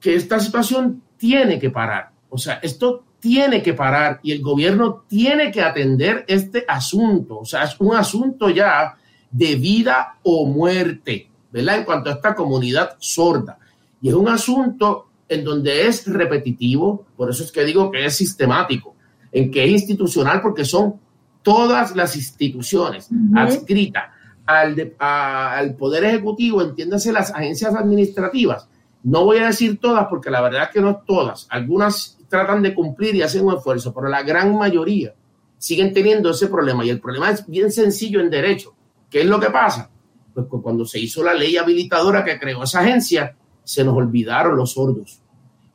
que esta situación tiene que parar. O sea, esto tiene que parar y el gobierno tiene que atender este asunto. O sea, es un asunto ya de vida o muerte, ¿verdad? En cuanto a esta comunidad sorda. Y es un asunto en donde es repetitivo, por eso es que digo que es sistemático, en que es institucional porque son todas las instituciones adscritas al, al Poder Ejecutivo, entiéndase las agencias administrativas. No voy a decir todas porque la verdad es que no todas. Algunas tratan de cumplir y hacen un esfuerzo, pero la gran mayoría siguen teniendo ese problema. Y el problema es bien sencillo en derecho. ¿Qué es lo que pasa? Pues cuando se hizo la ley habilitadora que creó esa agencia, se nos olvidaron los sordos.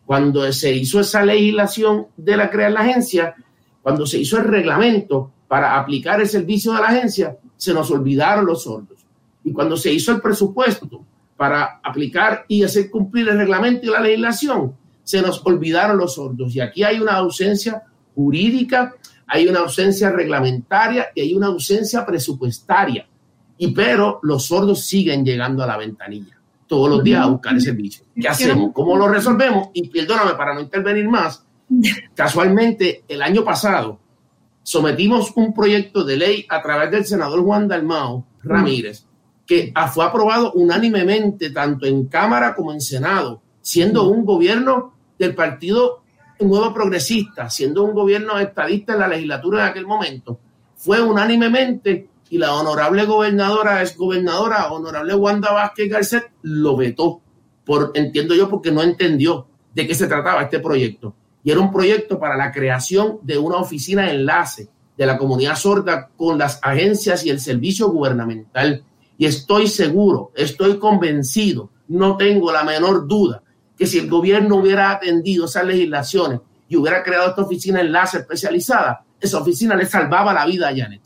Cuando se hizo esa legislación de la crear la agencia, cuando se hizo el reglamento para aplicar el servicio de la agencia, se nos olvidaron los sordos. Y cuando se hizo el presupuesto para aplicar y hacer cumplir el reglamento y la legislación, se nos olvidaron los sordos. Y aquí hay una ausencia jurídica, hay una ausencia reglamentaria y hay una ausencia presupuestaria. Y pero los sordos siguen llegando a la ventanilla todos los días a buscar ese servicio. ¿Qué hacemos? ¿Cómo lo resolvemos? Y perdóname para no intervenir más. Casualmente, el año pasado sometimos un proyecto de ley a través del senador Juan Dalmao Ramírez, que fue aprobado unánimemente tanto en Cámara como en Senado, siendo un gobierno del Partido Nuevo Progresista, siendo un gobierno estadista en la legislatura de aquel momento, fue unánimemente y la honorable gobernadora, es gobernadora, honorable Wanda Vázquez Garcet, lo vetó, por, entiendo yo, porque no entendió de qué se trataba este proyecto. Y era un proyecto para la creación de una oficina de enlace de la comunidad sorda con las agencias y el servicio gubernamental. Y estoy seguro, estoy convencido, no tengo la menor duda que si el gobierno hubiera atendido esas legislaciones y hubiera creado esta oficina de enlace especializada, esa oficina le salvaba la vida a Janet.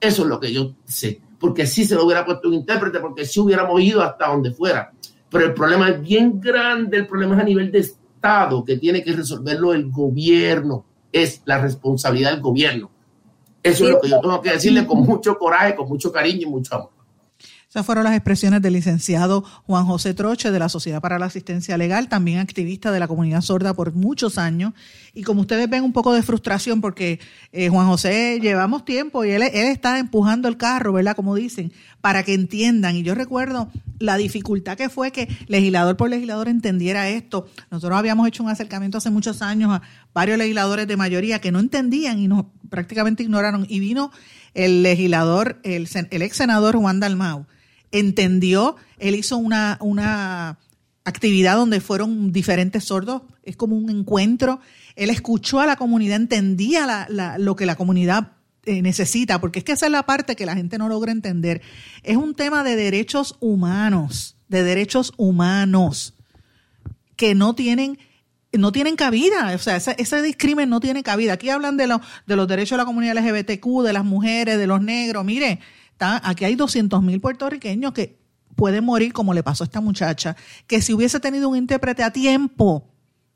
Eso es lo que yo sé, porque si se lo hubiera puesto un intérprete, porque si hubiéramos ido hasta donde fuera. Pero el problema es bien grande, el problema es a nivel de Estado, que tiene que resolverlo el gobierno, es la responsabilidad del gobierno. Eso es lo que yo tengo que decirle con mucho coraje, con mucho cariño y mucho amor. Esas fueron las expresiones del licenciado Juan José Troche de la Sociedad para la Asistencia Legal, también activista de la comunidad sorda por muchos años. Y como ustedes ven, un poco de frustración porque eh, Juan José llevamos tiempo y él, está empujando el carro, ¿verdad? Como dicen, para que entiendan. Y yo recuerdo la dificultad que fue que legislador por legislador entendiera esto. Nosotros habíamos hecho un acercamiento hace muchos años a varios legisladores de mayoría que no entendían y nos prácticamente ignoraron. Y vino el legislador, el, el ex senador Juan Dalmau entendió, él hizo una, una actividad donde fueron diferentes sordos, es como un encuentro, él escuchó a la comunidad, entendía lo que la comunidad eh, necesita, porque es que esa es la parte que la gente no logra entender. Es un tema de derechos humanos, de derechos humanos, que no tienen no tienen cabida, o sea, ese, ese discrimen no tiene cabida. Aquí hablan de, de los derechos de la comunidad LGBTQ, de las mujeres, de los negros. Mire, aquí hay 200 mil puertorriqueños que pueden morir como le pasó a esta muchacha, que si hubiese tenido un intérprete a tiempo,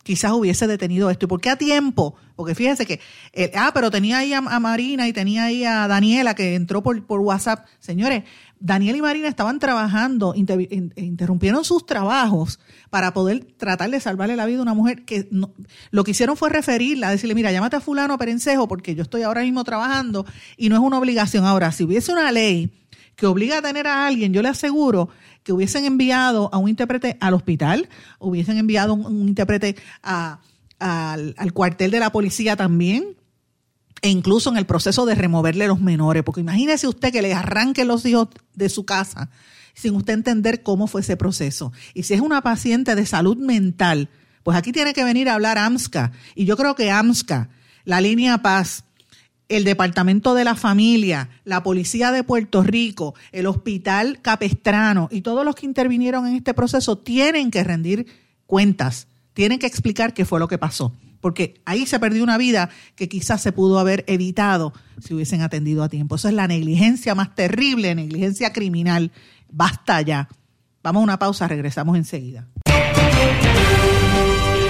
quizás hubiese detenido esto. ¿Y por qué a tiempo? Porque fíjense que, eh, ah, pero tenía ahí a, Marina y tenía ahí a Daniela que entró por, por WhatsApp. Señores, Daniela y Marina estaban trabajando, interrumpieron sus trabajos para poder tratar de salvarle la vida a una mujer que lo que hicieron fue referirla, decirle, mira, llámate a fulano Perencejo porque yo estoy ahora mismo trabajando y no es una obligación. Ahora, si hubiese una ley que obliga a tener a alguien, yo le aseguro que hubiesen enviado a un intérprete al hospital, hubiesen enviado un, un intérprete al, al cuartel de la policía también, e incluso en el proceso de removerle los menores, porque imagínese usted que le arranque los hijos de su casa sin usted entender cómo fue ese proceso. Y si es una paciente de salud mental, pues aquí tiene que venir a hablar AMSCA. Y yo creo que AMSCA, la línea Paz, el Departamento de la Familia, la Policía de Puerto Rico, el Hospital Capestrano y todos los que intervinieron en este proceso tienen que rendir cuentas, tienen que explicar qué fue lo que pasó, porque ahí se perdió una vida que quizás se pudo haber evitado si hubiesen atendido a tiempo. Eso es la negligencia más terrible, negligencia criminal Basta ya. Vamos a una pausa, regresamos enseguida.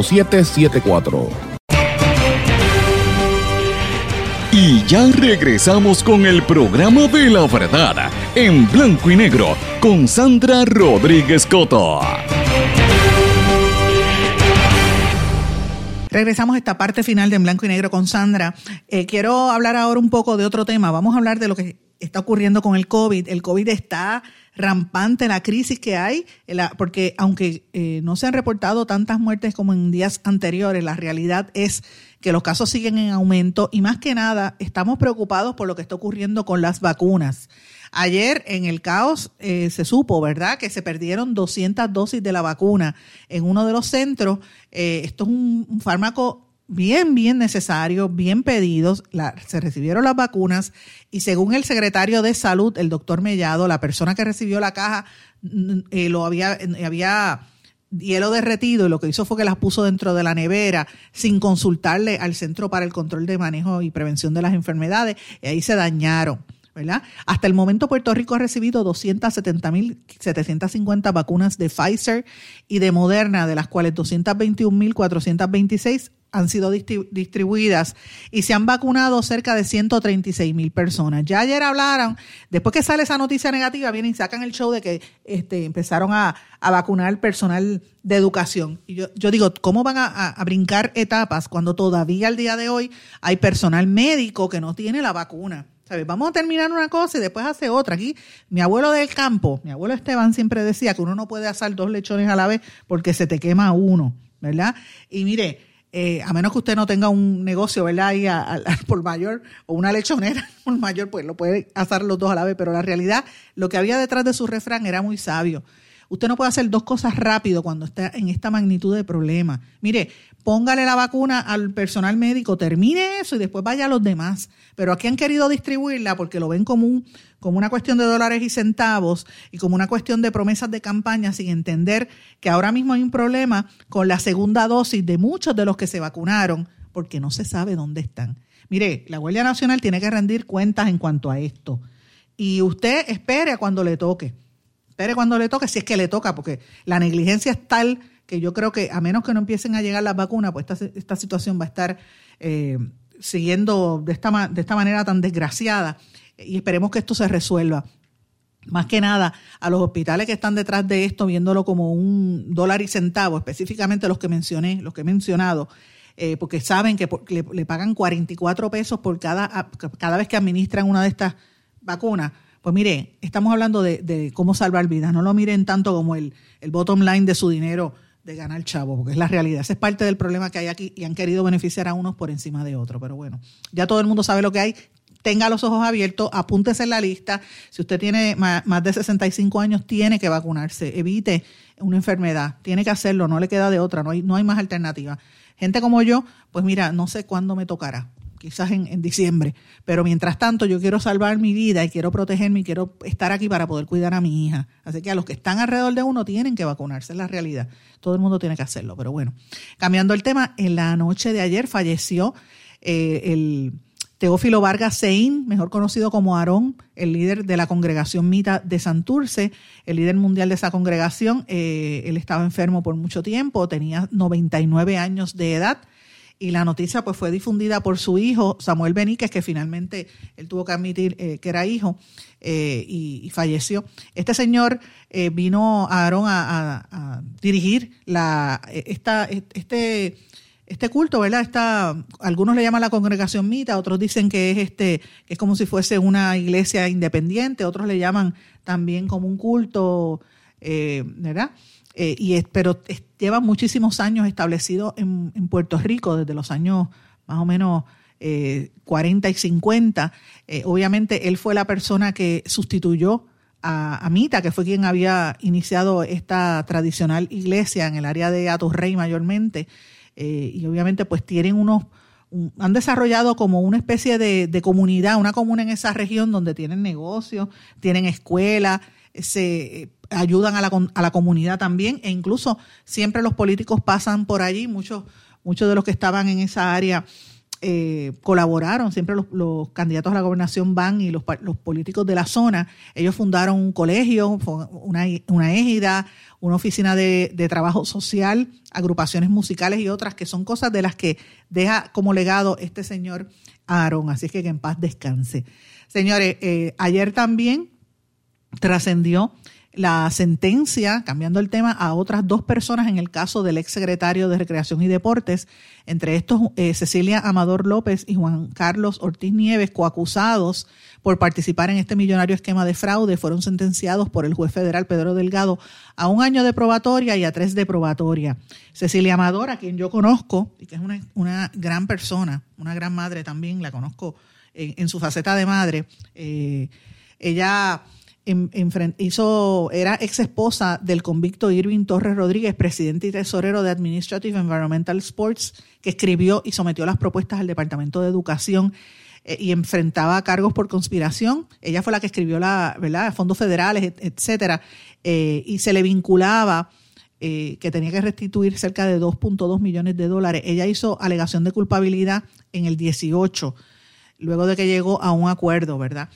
5774. Y ya regresamos con el programa de la verdad en blanco y negro con Sandra Rodríguez Coto. Regresamos a esta parte final de En Blanco y Negro con Sandra. Eh, quiero hablar ahora un poco de otro tema. Vamos a hablar de lo que está ocurriendo con el COVID. El COVID está rampante, la crisis que hay, porque aunque eh, no se han reportado tantas muertes como en días anteriores, la realidad es que los casos siguen en aumento y más que nada estamos preocupados por lo que está ocurriendo con las vacunas. Ayer en el caos eh, se supo, ¿verdad?, que se perdieron 200 dosis de la vacuna en uno de los centros. Eh, esto es un fármaco bien, bien necesarios, bien pedidos. se recibieron las vacunas y según el secretario de salud, el doctor Mellado, la persona que recibió la caja eh, lo había, había hielo derretido y lo que hizo fue que las puso dentro de la nevera sin consultarle al Centro para el Control de Manejo y Prevención de las Enfermedades y ahí se dañaron. ¿verdad? Hasta el momento Puerto Rico ha recibido 270.750 vacunas de Pfizer y de Moderna, de las cuales 221.426 han sido distribuidas y se han vacunado cerca de 136 mil personas. Ya ayer hablaron, después que sale esa noticia negativa, vienen y sacan el show de que este, empezaron a, vacunar personal de educación. Y yo, yo digo, ¿cómo van a, a, brincar etapas cuando todavía al día de hoy hay personal médico que no tiene la vacuna? ¿Sabes? Vamos a terminar una cosa y después hace otra. Aquí, mi abuelo del campo, mi abuelo Esteban siempre decía que uno no puede asar dos lechones a la vez porque se te quema uno, ¿verdad? Y mire, eh, a menos que usted no tenga un negocio, ¿verdad? Ahí por mayor o una lechonera por mayor, pues lo puede hacer los dos a la vez, pero la realidad, lo que había detrás de su refrán era muy sabio. Usted no puede hacer dos cosas rápido cuando está en esta magnitud de problema. Mire, póngale la vacuna al personal médico, termine eso y después vaya a los demás. Pero aquí han querido distribuirla porque lo ven como, como una cuestión de dólares y centavos y como una cuestión de promesas de campaña sin entender que ahora mismo hay un problema con la segunda dosis de muchos de los que se vacunaron porque no se sabe dónde están. Mire, la Guardia Nacional tiene que rendir cuentas en cuanto a esto. Y usted espere a cuando le toque espere cuando le toque, si es que le toca, porque la negligencia es tal que yo creo que a menos que no empiecen a llegar las vacunas, pues esta, esta situación va a estar eh, siguiendo de esta, de esta manera tan desgraciada y esperemos que esto se resuelva. Más que nada, a los hospitales que están detrás de esto, viéndolo como un dólar y centavo, específicamente los que mencioné, los que he mencionado, eh, porque saben que le, le, pagan 44 pesos por cada, cada vez que administran una de estas vacunas pues mire, estamos hablando de, cómo salvar vidas. No lo miren tanto como el, el bottom line de su dinero de ganar chavo, porque es la realidad. Ese es parte del problema que hay aquí y han querido beneficiar a unos por encima de otros. Pero bueno, ya todo el mundo sabe lo que hay. Tenga los ojos abiertos, apúntese en la lista. Si usted tiene más, de 65 años, tiene que vacunarse. Evite una enfermedad. Tiene que hacerlo, no le queda de otra, no hay, no hay más alternativa. Gente como yo, pues mira, no sé cuándo me tocará quizás en, diciembre. Pero mientras tanto, yo quiero salvar mi vida y quiero protegerme y quiero estar aquí para poder cuidar a mi hija. Así que a los que están alrededor de uno tienen que vacunarse, es la realidad. Todo el mundo tiene que hacerlo. Pero bueno, cambiando el tema, en la noche de ayer falleció eh, el Teófilo Vargas Sein, mejor conocido como Aarón, el líder de la congregación Mita de Santurce, el líder mundial de esa congregación. Eh, él estaba enfermo por mucho tiempo, tenía 99 años de edad y la noticia pues fue difundida por su hijo Samuel Beníquez, que finalmente él tuvo que admitir eh, que era hijo eh, y, falleció. Este señor eh, vino a Aarón a, dirigir la, esta, este, este culto, ¿verdad? Esta, algunos le llaman la congregación mita, otros dicen que es este, que es como si fuese una iglesia independiente, otros le llaman también como un culto, ¿verdad? Eh, y pero lleva muchísimos años establecido en, Puerto Rico, desde los años más o menos 40 eh, y 50. Eh, obviamente él fue la persona que sustituyó a, Mita, que fue quien había iniciado esta tradicional iglesia en el área de Atorrey mayormente. y obviamente pues tienen unos, han desarrollado como una especie de, de comunidad, una comuna en esa región donde tienen negocios, tienen escuelas, se ayudan a la, a la comunidad también e incluso siempre los políticos pasan por allí, muchos, muchos de los que estaban en esa área eh, colaboraron, siempre los, candidatos a la gobernación van y los, los, políticos de la zona, ellos fundaron un colegio, una, una égida, una oficina de, de, trabajo social, agrupaciones musicales y otras que son cosas de las que deja como legado este señor Aaron, así es que que en paz descanse. Señores, eh, ayer también trascendió la sentencia, cambiando el tema, a otras dos personas en el caso del ex secretario de Recreación y Deportes, entre estos eh, Cecilia Amador López y Juan Carlos Ortiz Nieves, coacusados por participar en este millonario esquema de fraude, fueron sentenciados por el juez federal Pedro Delgado a un año de probatoria y a tres de probatoria. Cecilia Amador, a quien yo conozco, y que es una, gran persona, una gran madre también, la conozco en, su faceta de madre, eh, ella hizo, era ex esposa del convicto Irving Torres Rodríguez, presidente y tesorero de Administrative Environmental Sports, que escribió y sometió las propuestas al Departamento de Educación eh, y enfrentaba cargos por conspiración. Ella fue la que escribió la, ¿verdad? fondos federales, etcétera, eh, y se le vinculaba eh, que tenía que restituir cerca de 2.2 millones de dólares. Ella hizo alegación de culpabilidad en el 18 luego de que llegó a un acuerdo, ¿verdad?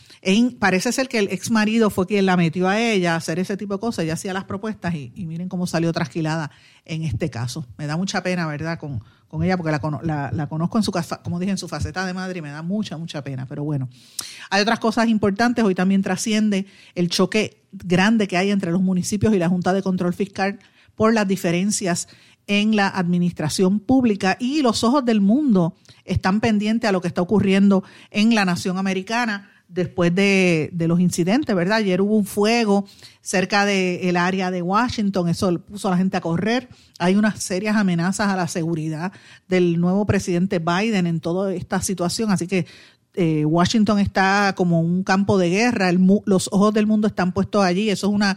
parece ser que el ex marido fue quien la metió a ella a hacer ese tipo de cosas, ella hacía las propuestas y, miren cómo salió trasquilada en este caso. Me da mucha pena, ¿verdad? Con, con ella, porque la, la, conozco en su, como dije, en su faceta de madre y me da mucha, mucha pena, pero bueno. Hay otras cosas importantes, hoy también trasciende el choque grande que hay entre los municipios y la Junta de Control Fiscal por las diferencias en la administración pública y los ojos del mundo están pendientes a lo que está ocurriendo en la nación americana después de, los incidentes, ¿verdad? Ayer hubo un fuego cerca del área de Washington, eso puso a la gente a correr. Hay unas serias amenazas a la seguridad del nuevo presidente Biden en toda esta situación, así que eh, Washington está como un campo de guerra, los ojos del mundo están puestos allí, eso es una,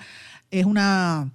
es una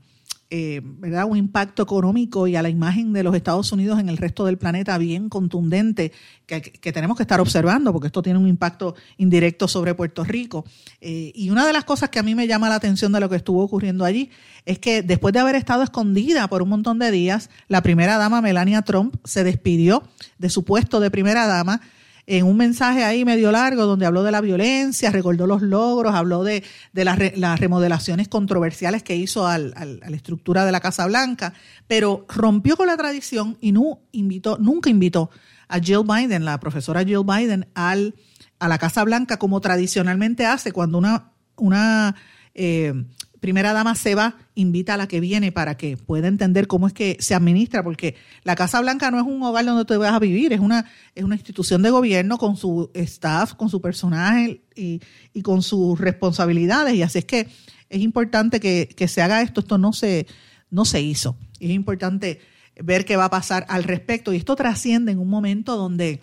eh, ¿verdad? un impacto económico y a la imagen de los Estados Unidos en el resto del planeta bien contundente que, tenemos que estar observando porque esto tiene un impacto indirecto sobre Puerto Rico. Eh, y una de las cosas que a mí me llama la atención de lo que estuvo ocurriendo allí es que después de haber estado escondida por un montón de días, la primera dama Melania Trump se despidió de su puesto de primera dama en un mensaje ahí medio largo donde habló de la violencia, recordó los logros, habló de, las, remodelaciones controversiales que hizo a la estructura de la Casa Blanca, pero rompió con la tradición y no invitó, nunca invitó a Jill Biden, la profesora Jill Biden, al, a la Casa Blanca como tradicionalmente hace cuando una, una eh, primera dama se va, invita a la que viene para que pueda entender cómo es que se administra, porque la Casa Blanca no es un hogar donde te vas a vivir, es una, es una institución de gobierno con su staff, con su personaje y, con sus responsabilidades. Y así es que es importante que, se haga esto, esto no se, no se hizo. Y es importante ver qué va a pasar al respecto. Y esto trasciende en un momento donde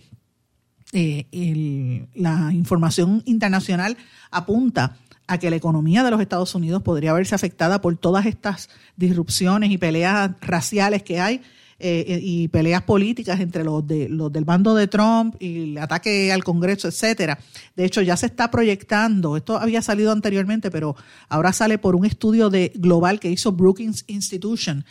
eh, la información internacional apunta a que la economía de los Estados Unidos podría verse afectada por todas estas disrupciones y peleas raciales que hay eh, y peleas políticas entre los, de, los del bando de Trump y el ataque al Congreso, etcétera. De hecho, ya se está proyectando, esto había salido anteriormente, pero ahora sale por un estudio de global que hizo Brookings Institution,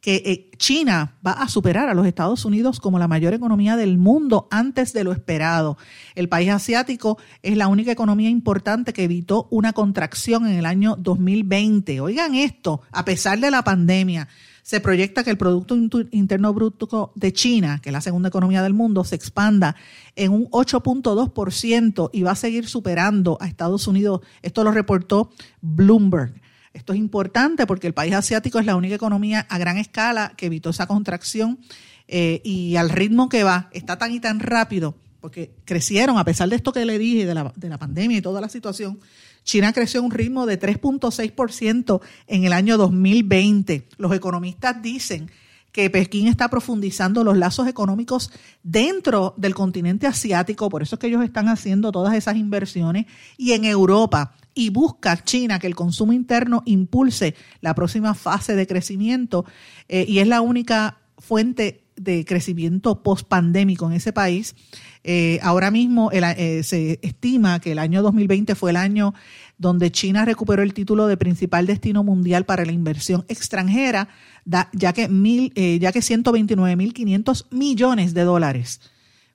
que eh, China va a superar a los Estados Unidos como la mayor economía del mundo antes de lo esperado. El país asiático es la única economía importante que evitó una contracción en el año 2020. Oigan esto, a pesar de la pandemia. se proyecta que el Producto Interno Bruto de China, que es la segunda economía del mundo, se expanda en un 8.2% y va a seguir superando a Estados Unidos. Esto lo reportó Bloomberg. Esto es importante porque el país asiático es la única economía a gran escala que evitó esa contracción eh, y al ritmo que va, está tan y tan rápido, porque crecieron, a pesar de esto que le dije, de la, de la pandemia y toda la situación, China creció a un ritmo de 3.6% en el año 2020. Los economistas dicen que Pekín está profundizando los lazos económicos dentro del continente asiático, por eso es que ellos están haciendo todas esas inversiones, y en Europa, y busca China que el consumo interno impulse la próxima fase de crecimiento, eh, y es la única fuente de crecimiento post-pandémico en ese país. Eh, ahora mismo eh, se estima que el año 2020 fue el año donde China recuperó el título de principal destino mundial para la inversión extranjera, ya que, mil, eh, ya que 129.500 millones de dólares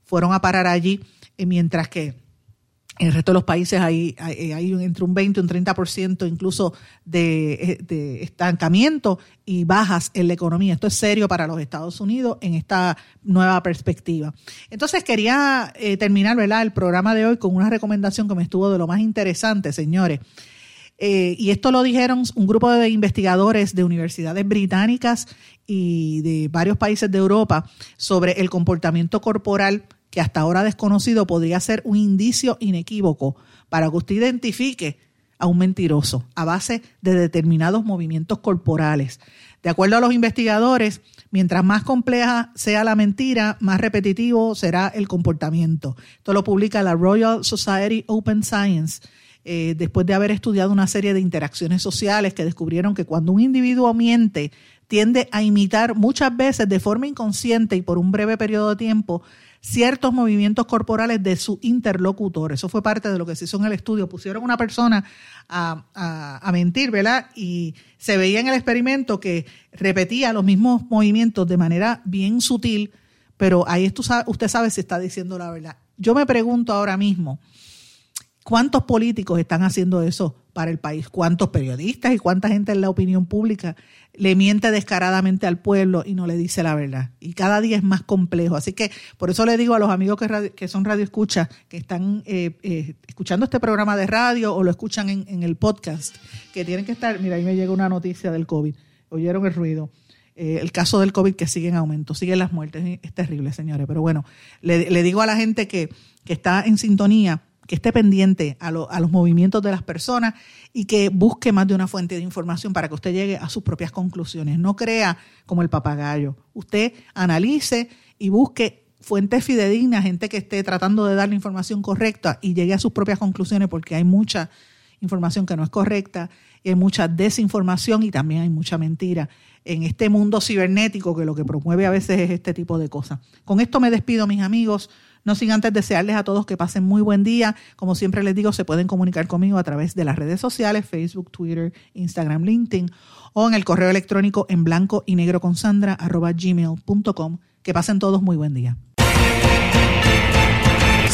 fueron a parar allí, mientras que en el resto de los países hay, hay, entre un 20 y un 30% incluso de, de, estancamiento y bajas en la economía. Esto es serio para los Estados Unidos en esta nueva perspectiva. Entonces quería eh, terminar el programa de hoy con una recomendación que me estuvo de lo más interesante, señores. Eh, y esto lo dijeron un grupo de investigadores de universidades británicas y de varios países de Europa sobre el comportamiento corporal que hasta ahora desconocido podría ser un indicio inequívoco para que usted identifique a un mentiroso a base de determinados movimientos corporales. De acuerdo a los investigadores, mientras más compleja sea la mentira, más repetitivo será el comportamiento. Esto lo publica la Royal Society Open Science. Eh, después de haber estudiado una serie de interacciones sociales que descubrieron que cuando un individuo miente, tiende a imitar muchas veces de forma inconsciente y por un breve periodo de tiempo ciertos movimientos corporales de su interlocutor. Eso fue parte de lo que se hizo en el estudio. Pusieron una persona a, mentir, ¿verdad? Y se veía en el experimento que repetía los mismos movimientos de manera bien sutil, pero ahí usted sabe si está diciendo la verdad. Yo me pregunto ahora mismo, ¿cuántos políticos están haciendo eso para el país? ¿Cuántos periodistas y cuánta gente en la opinión pública le miente descaradamente al pueblo y no le dice la verdad. Y cada día es más complejo. Así que por eso le digo a los amigos que, son radio escucha, que están eh, eh, escuchando este programa de radio o lo escuchan en, el podcast, que tienen que estar, mira, ahí me llega una noticia del COVID, oyeron el ruido. Eh, el caso del COVID que sigue en aumento, siguen las muertes, es terrible, señores. Pero bueno, le, le digo a la gente que, que está en sintonía, que esté pendiente a, los movimientos de las personas y que busque más de una fuente de información para que usted llegue a sus propias conclusiones. No crea como el papagayo. Usted analice y busque fuentes fidedignas, gente que esté tratando de dar la información correcta y llegue a sus propias conclusiones porque hay mucha información que no es correcta hay mucha desinformación y también hay mucha mentira en este mundo cibernético que lo que promueve a veces es este tipo de cosas. Con esto me despido, mis amigos. No sin antes desearles a todos que pasen muy buen día. Como siempre les digo, se pueden comunicar conmigo a través de las redes sociales, Facebook, Twitter, Instagram, LinkedIn o en el correo electrónico en blanco y negro con Sandra. Que pasen todos muy buen día.